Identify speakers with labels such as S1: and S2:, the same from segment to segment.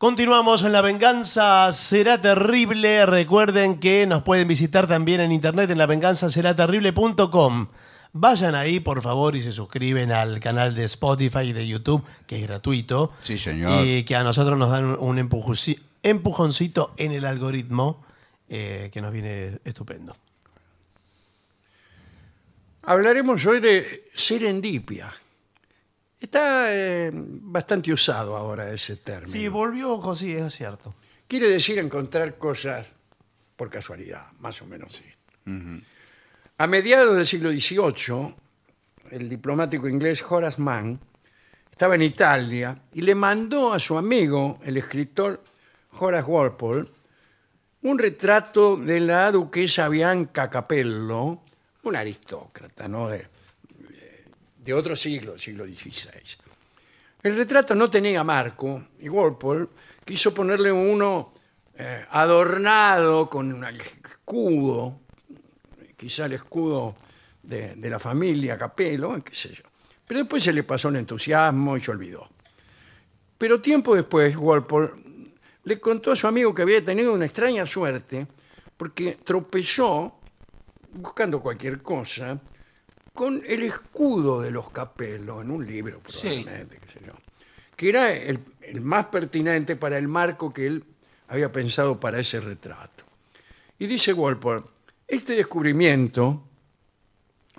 S1: Continuamos en La Venganza Será Terrible. Recuerden que nos pueden visitar también en internet en lavenganzaseraterrible.com. Vayan ahí, por favor, y se suscriben al canal de Spotify y de YouTube, que es gratuito.
S2: Sí, señor.
S1: Y que a nosotros nos dan un empujoncito en el algoritmo, eh, que nos viene estupendo.
S3: Hablaremos hoy de serendipia. Está eh, bastante usado ahora ese término.
S1: Sí, volvió, sí, es cierto.
S3: Quiere decir encontrar cosas por casualidad, más o menos sí. A mediados del siglo XVIII, el diplomático inglés Horace Mann estaba en Italia y le mandó a su amigo, el escritor Horace Walpole, un retrato de la duquesa Bianca Capello, una aristócrata, ¿no? De, de otro siglo, siglo XVI. El retrato no tenía marco y Walpole quiso ponerle uno eh, adornado con un escudo, quizá el escudo de, la familia Capello, qué sé yo. Pero después se le pasó el entusiasmo y se olvidó. Pero tiempo después, Walpole le contó a su amigo que había tenido una extraña suerte porque tropezó, buscando cualquier cosa, con el escudo de los Capello en un libro, probablemente, qué sé yo, que era el, el más pertinente para el marco que él había pensado para ese retrato. Y dice Walpole, este descubrimiento,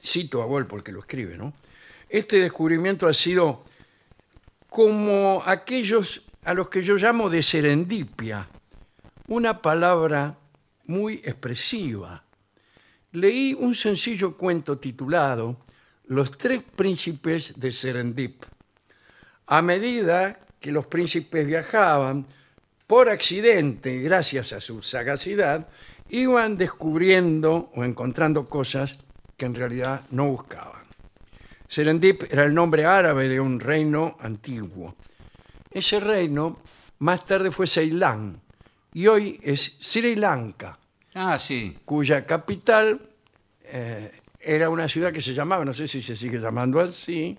S3: cito a Walpole que lo escribe, ¿no? Este descubrimiento ha sido como aquellos a los que yo llamo de serendipia, una palabra muy expresiva. Leí un sencillo cuento titulado Los tres príncipes de Serendip. A medida que los príncipes viajaban, por accidente, gracias a su sagacidad, iban descubriendo o encontrando cosas que en realidad no buscaban. Serendip era el nombre árabe de un reino antiguo. Ese reino más tarde fue Ceilán y hoy es Sri Lanka,
S2: Ah, sí.
S3: cuya capital eh, era una ciudad que se llamaba, no sé si se sigue llamando así,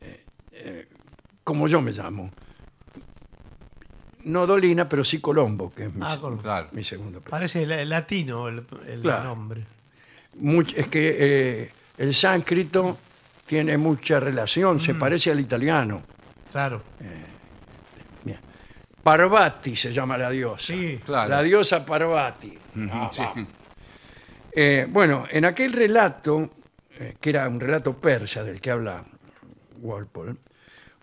S3: eh, eh, como yo me llamo. No Dolina, pero sí Colombo, que es mi,
S1: Ah, Colombo.
S2: Claro.
S3: mi segundo apellido.
S1: Parece la- latino el, el
S3: Claro.
S1: nombre.
S3: Much- es que eh, el sánscrito tiene mucha relación, se parece al italiano.
S1: Claro.
S3: Parvati se llama la diosa.
S1: Sí.
S2: Claro.
S3: La diosa Parvati. Ah, vamos. Eh, bueno, en aquel relato, eh, que era un relato persa del que habla Walpole,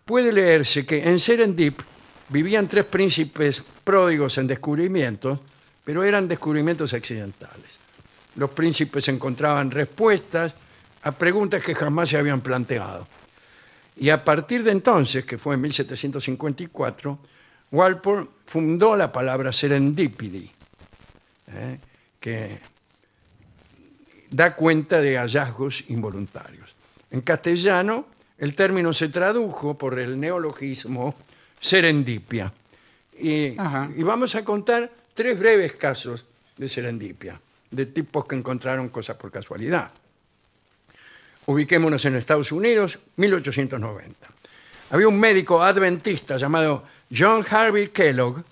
S3: puede leerse que en Serendip vivían tres príncipes pródigos en descubrimientos, pero eran descubrimientos accidentales. Los príncipes encontraban respuestas a preguntas que jamás se habían planteado. Y a partir de entonces, que fue en 1754, Walpole fundó la palabra serendipity, ¿eh? que da cuenta de hallazgos involuntarios. En castellano, el término se tradujo por el neologismo serendipia. Y, y vamos a contar tres breves casos de serendipia, de tipos que encontraron cosas por casualidad. Ubiquémonos en Estados Unidos, 1890. Había un médico adventista llamado John Harvey Kellogg,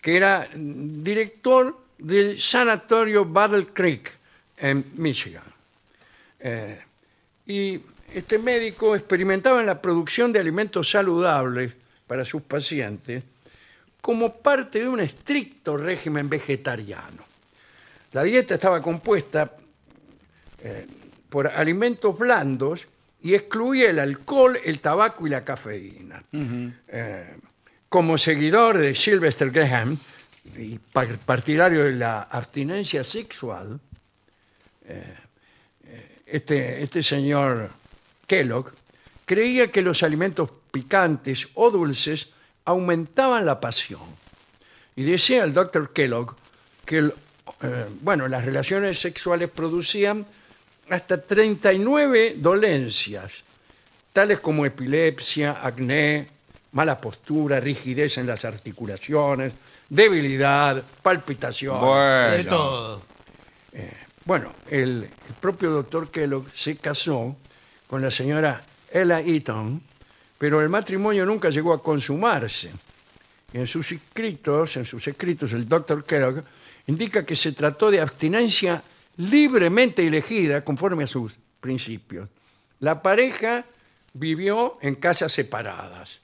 S3: que era director del sanatorio Battle Creek en Michigan. Eh, y este médico experimentaba en la producción de alimentos saludables para sus pacientes como parte de un estricto régimen vegetariano. La dieta estaba compuesta eh, por alimentos blandos y excluía el alcohol, el tabaco y la cafeína. Eh, como seguidor de Sylvester Graham y par- partidario de la abstinencia sexual, eh, eh, este, este señor Kellogg creía que los alimentos picantes o dulces aumentaban la pasión. Y decía el doctor Kellogg que eh, bueno, las relaciones sexuales producían hasta 39 dolencias, tales como epilepsia, acné, mala postura, rigidez en las articulaciones, debilidad, palpitación.
S2: Bueno.
S1: De todo.
S3: Bueno, el, el propio doctor Kellogg se casó con la señora Ella Eaton, pero el matrimonio nunca llegó a consumarse. En sus escritos, en sus escritos, el doctor Kellogg indica que se trató de abstinencia libremente elegida conforme a sus principios. La pareja vivió en casas separadas.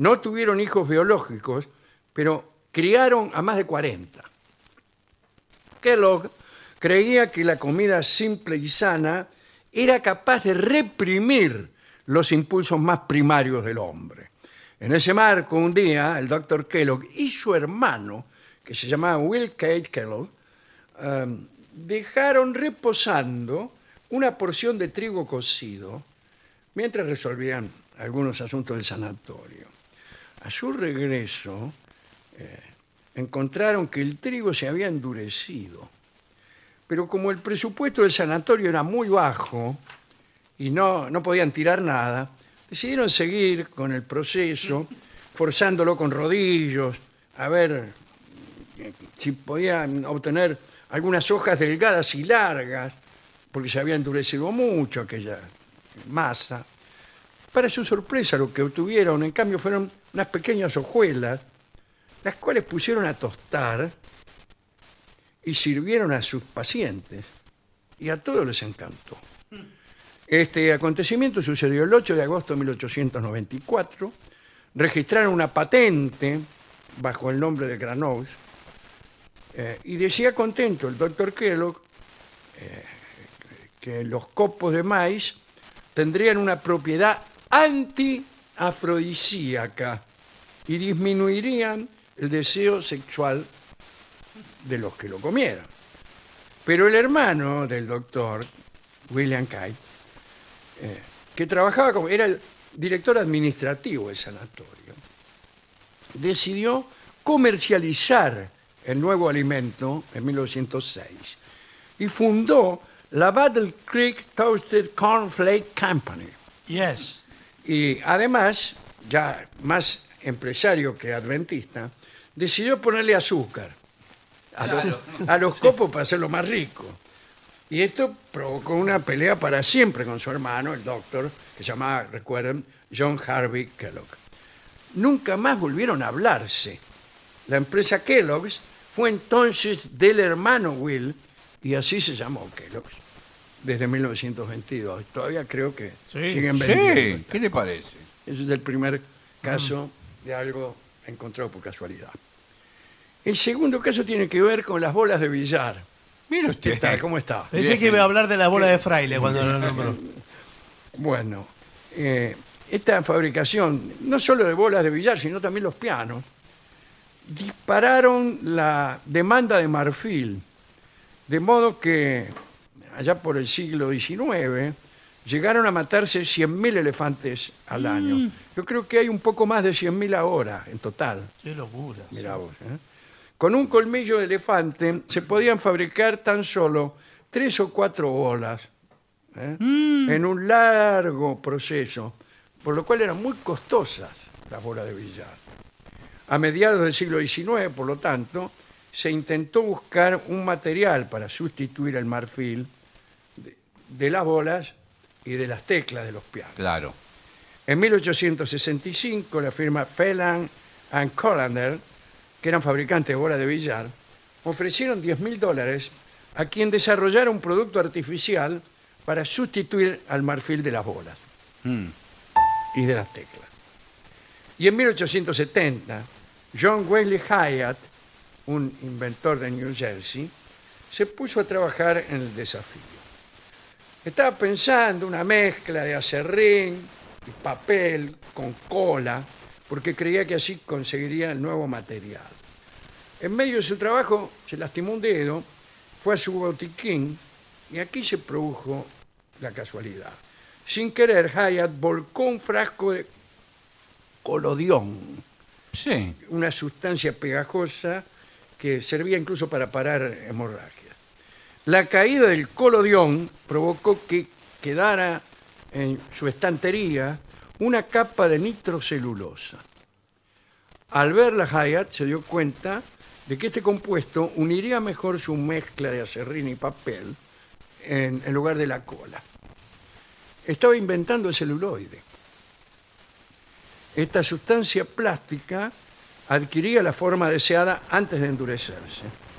S3: No tuvieron hijos biológicos, pero criaron a más de 40. Kellogg creía que la comida simple y sana era capaz de reprimir los impulsos más primarios del hombre. En ese marco, un día, el doctor Kellogg y su hermano, que se llamaba Will Kate Kellogg, um, dejaron reposando una porción de trigo cocido mientras resolvían algunos asuntos del sanatorio. A su regreso, eh, encontraron que el trigo se había endurecido. Pero como el presupuesto del sanatorio era muy bajo y no, no podían tirar nada, decidieron seguir con el proceso, forzándolo con rodillos, a ver eh, si podían obtener algunas hojas delgadas y largas, porque se había endurecido mucho aquella masa. Para su sorpresa, lo que obtuvieron, en cambio, fueron unas pequeñas hojuelas, las cuales pusieron a tostar y sirvieron a sus pacientes. Y a todos les encantó. Este acontecimiento sucedió el 8 de agosto de 1894. Registraron una patente bajo el nombre de Granoux eh, y decía contento el doctor Kellogg eh, que los copos de maíz tendrían una propiedad antiafrodisíaca y disminuirían el deseo sexual de los que lo comieran. Pero el hermano del doctor, William Kite, eh, que trabajaba como, era el director administrativo del sanatorio, decidió comercializar el nuevo alimento en 1906 y fundó la Battle Creek Toasted Cornflake Company.
S1: Yes.
S3: Y además, ya más empresario que adventista, decidió ponerle azúcar a, los- a los copos para hacerlo más rico. Y esto provocó una pelea para siempre con su hermano, el doctor, que se llamaba, recuerden, John Harvey Kellogg. Nunca más volvieron a hablarse. La empresa Kellogg's fue entonces del hermano Will y así se llamó Kellogg's desde 1922. Todavía creo que
S1: Sí.
S3: siguen vendiendo.
S2: Sí, ¿qué le parece?
S3: Ese es el primer caso de algo encontrado por casualidad. El segundo caso tiene que ver con las bolas de billar.
S2: Mire
S3: ¿Qué
S2: usted.
S3: tal? ¿Cómo está?
S1: Pensé que iba a hablar de la bola de fraile cuando lo nombró.
S3: Bueno, eh, esta fabricación, no solo de bolas de billar, sino también los pianos, dispararon la demanda de marfil, de modo que allá por el siglo XIX llegaron a matarse 100.000 elefantes al año. Yo creo que hay un poco más de 100.000 ahora en total.
S1: Qué locura.
S3: Mirá vos, ¿eh? Con un colmillo de elefante se podían fabricar tan solo tres o cuatro bolas ¿eh? en un largo proceso, por lo cual eran muy costosas las bolas de billar. A mediados del siglo XIX, por lo tanto, se intentó buscar un material para sustituir el marfil de, las bolas y de las teclas de los pianos.
S2: Claro.
S3: En 1865, la firma Phelan and Colander, que eran fabricantes de bolas de billar, ofrecieron 10 mil dólares a quien desarrollara un producto artificial para sustituir al marfil de las bolas
S2: Mm.
S3: y de las teclas. Y en 1870, John Wesley Hyatt, un inventor de New Jersey, se puso a trabajar en el desafío. Estaba pensando una mezcla de acerrín y papel con cola, porque creía que así conseguiría el nuevo material. En medio de su trabajo se lastimó un dedo, fue a su botiquín y aquí se produjo la casualidad. Sin querer, Hyatt volcó un frasco de colodión,
S2: Sí.
S3: una sustancia pegajosa que servía incluso para parar hemorragias. La caída del colodión provocó que quedara en su estantería una capa de nitrocelulosa. Al verla, Hyatt se dio cuenta de que este compuesto uniría mejor su mezcla de acerrín y papel en, en lugar de la cola. Estaba inventando el celuloide. Esta sustancia plástica adquiría la forma deseada antes de endurecerse.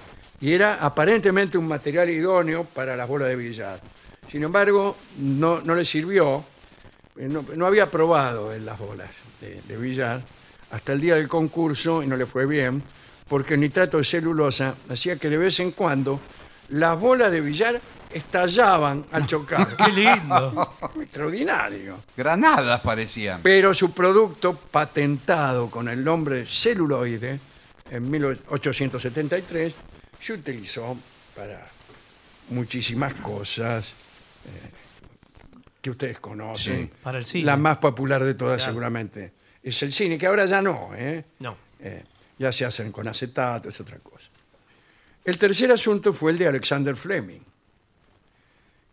S3: Y era aparentemente un material idóneo para las bolas de billar. Sin embargo, no, no le sirvió, eh, no, no había probado en las bolas de, de billar hasta el día del concurso y no le fue bien, porque el nitrato de celulosa hacía que de vez en cuando las bolas de billar estallaban al chocar.
S1: Qué lindo.
S3: Extraordinario.
S2: Granadas parecían.
S3: Pero su producto, patentado con el nombre celuloide en 1873, se utilizó para muchísimas cosas eh, que ustedes conocen.
S2: Sí.
S1: Para el cine.
S3: La más popular de todas,
S1: Claro.
S3: seguramente, es el cine, que ahora ya no, ¿eh?
S1: No.
S3: Eh, ya se hacen con acetato, es otra cosa. El tercer asunto fue el de Alexander Fleming,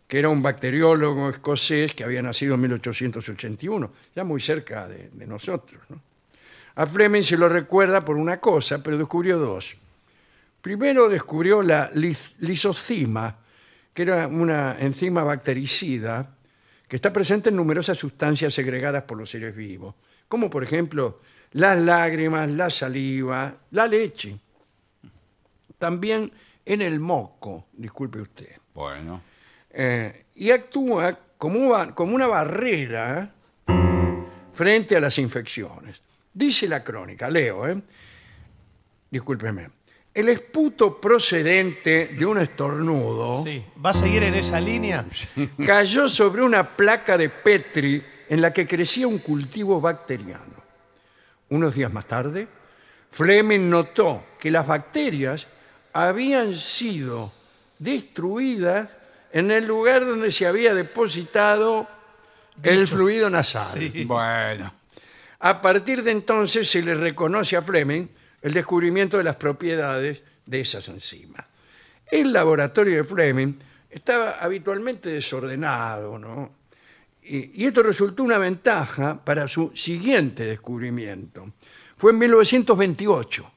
S3: que era un bacteriólogo escocés que había nacido en 1881, ya muy cerca de, de nosotros. ¿no? A Fleming se lo recuerda por una cosa, pero descubrió dos. Primero descubrió la lis- lisocima, que era una enzima bactericida que está presente en numerosas sustancias segregadas por los seres vivos, como por ejemplo las lágrimas, la saliva, la leche. También en el moco, disculpe usted.
S2: Bueno.
S3: Eh, y actúa como, una- como una barrera frente a las infecciones. Dice la crónica, leo, ¿eh? discúlpeme. El esputo procedente de un estornudo
S1: Sí. ¿Va a seguir en esa línea?
S3: cayó sobre una placa de Petri en la que crecía un cultivo bacteriano. Unos días más tarde, Fleming notó que las bacterias habían sido destruidas en el lugar donde se había depositado el fluido nasal.
S1: Sí.
S2: Bueno.
S3: A partir de entonces se le reconoce a Fleming el descubrimiento de las propiedades de esas enzimas. El laboratorio de Fleming estaba habitualmente desordenado, ¿no? Y, esto resultó una ventaja para su siguiente descubrimiento. Fue en 1928.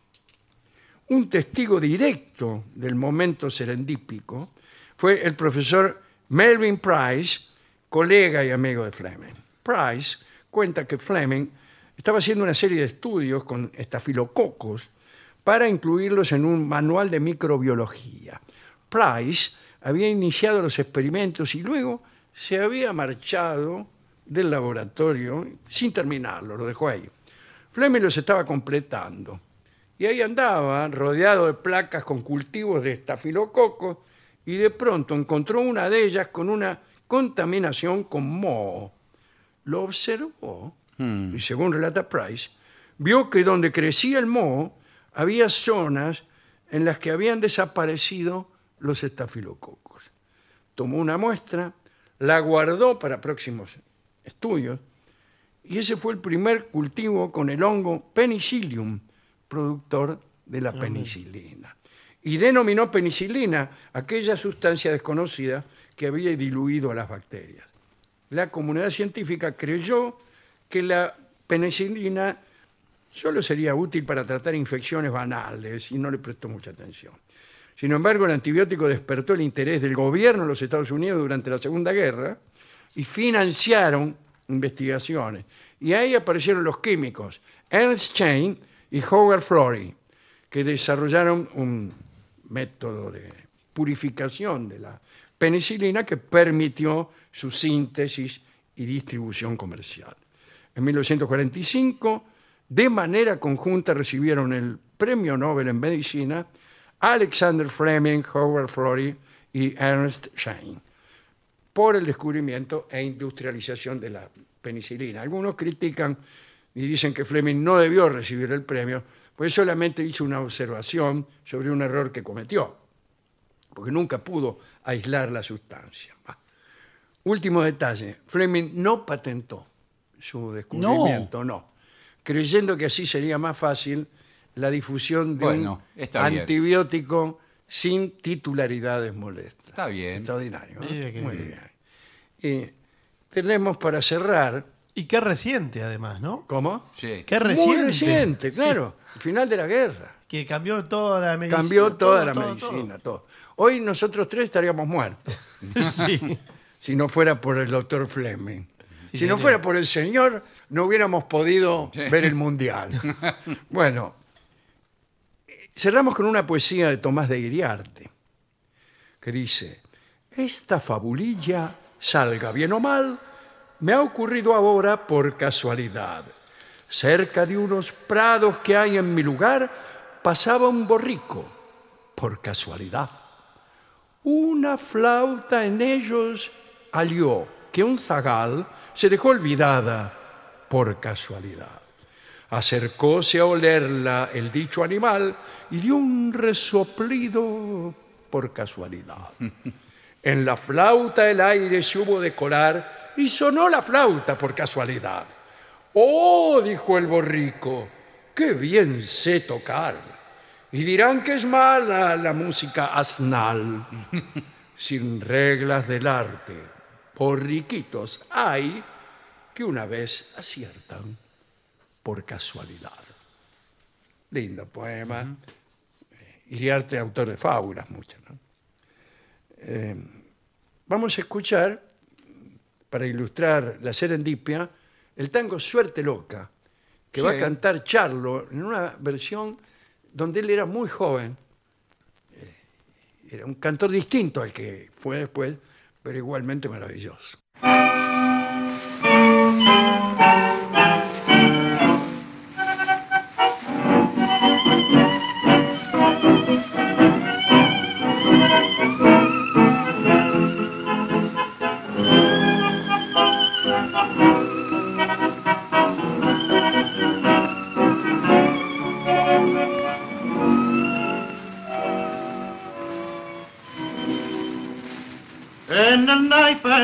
S3: Un testigo directo del momento serendípico fue el profesor Melvin Price, colega y amigo de Fleming. Price cuenta que Fleming estaba haciendo una serie de estudios con estafilococos para incluirlos en un manual de microbiología. Price había iniciado los experimentos y luego se había marchado del laboratorio sin terminarlo, lo dejó ahí. Fleming los estaba completando. Y ahí andaba, rodeado de placas con cultivos de estafilococos, y de pronto encontró una de ellas con una contaminación con moho. Lo observó, y según relata Price, vio que donde crecía el moho había zonas en las que habían desaparecido los estafilococos. Tomó una muestra, la guardó para próximos estudios, y ese fue el primer cultivo con el hongo Penicillium, productor de la penicilina. Y denominó penicilina aquella sustancia desconocida que había diluido a las bacterias. La comunidad científica creyó que la penicilina solo sería útil para tratar infecciones banales y no le prestó mucha atención. Sin embargo, el antibiótico despertó el interés del gobierno de los Estados Unidos durante la Segunda Guerra y financiaron investigaciones. Y ahí aparecieron los químicos Ernst Chain y Howard Florey, que desarrollaron un método de purificación de la penicilina que permitió su síntesis y distribución comercial. En 1945, de manera conjunta recibieron el Premio Nobel en Medicina Alexander Fleming, Howard Florey y Ernst Chain por el descubrimiento e industrialización de la penicilina. Algunos critican y dicen que Fleming no debió recibir el premio, pues solamente hizo una observación sobre un error que cometió, porque nunca pudo aislar la sustancia. Último detalle, Fleming no patentó su descubrimiento, no, creyendo que así sería más fácil la difusión de
S2: Bueno,
S3: un
S2: está bien.
S3: antibiótico sin titularidades molestas.
S2: Está bien.
S3: Extraordinario. ¿no?
S1: Mire que
S3: Muy
S1: bien.
S3: bien. Y tenemos para cerrar.
S1: Y qué reciente, además, ¿no?
S3: ¿Cómo?
S2: Sí.
S1: Qué reciente.
S3: Muy reciente, claro. El final de la guerra.
S1: Que cambió toda la medicina.
S3: Cambió toda
S1: todo,
S3: la
S1: todo,
S3: medicina, todo. Hoy nosotros tres estaríamos muertos
S1: todo. sí.
S3: si no fuera por el doctor Fleming. Si no fuera por el señor, no hubiéramos podido
S2: Sí.
S3: ver el mundial. bueno, Cerramos con una poesía de Tomás de Iriarte, que dice, esta fabulilla, salga bien o mal, me ha ocurrido ahora por casualidad. Cerca de unos prados que hay en mi lugar, pasaba un borrico, por casualidad. Una flauta en ellos halló que un zagal se dejó olvidada por casualidad. Acercóse a olerla el dicho animal y dio un resoplido por casualidad. En la flauta el aire se hubo de colar y sonó la flauta por casualidad. Oh, dijo el borrico, qué bien sé tocar. Y dirán que es mala la música asnal, sin reglas del arte. Borriquitos hay que una vez aciertan por casualidad. Lindo poema. Iriarte, autor de fábulas, muchas. ¿no? Eh, vamos a escuchar, para ilustrar la serendipia, el tango Suerte Loca, que va a cantar Charlo en una versión donde él era muy joven. Eh, Era un cantor distinto al que fue después, pero igualmente maravilloso.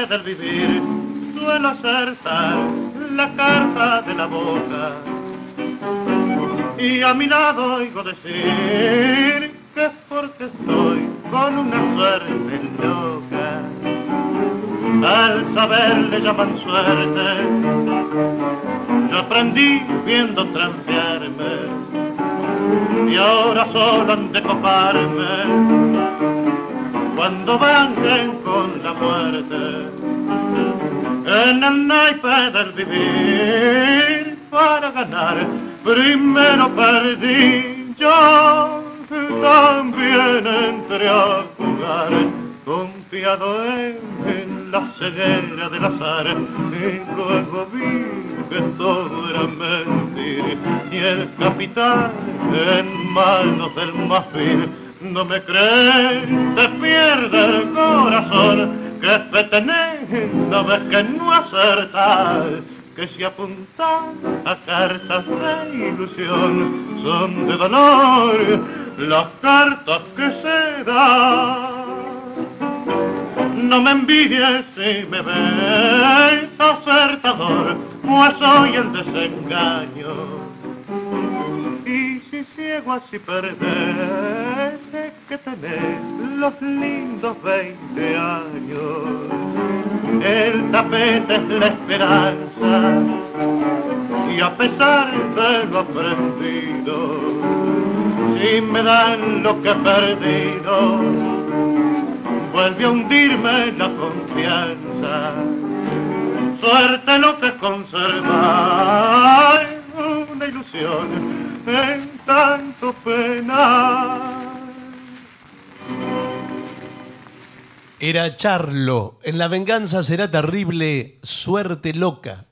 S4: Del vivir suelo acertar la carta de la boca. Y a mi lado oigo decir que es porque estoy con una suerte loca. Al saber le llaman suerte, yo aprendí viendo transearme. Y ahora solo han de coparme cuando vengan con la muerte en el naipe del vivir para ganar primero perdí yo también entré a jugar confiado en la ceguera del azar y luego vi que todo era mentir y el capitán en manos del marfil no me crees, te pierde el corazón, que fe tenés, no ves que no acertas, que si apuntas a cartas de ilusión, son de dolor las cartas que se dan. No me envidies si me ves acertador, pues soy el desengaño. Si ciego así perdés, que tenés los lindos 20 años. El tapete es la esperanza, y a pesar de lo aprendido, si me dan lo que he perdido, vuelve a hundirme la confianza. Suerte lo que conservar una ilusión en tanto.
S1: Era Charlo. En la venganza será terrible, suerte loca.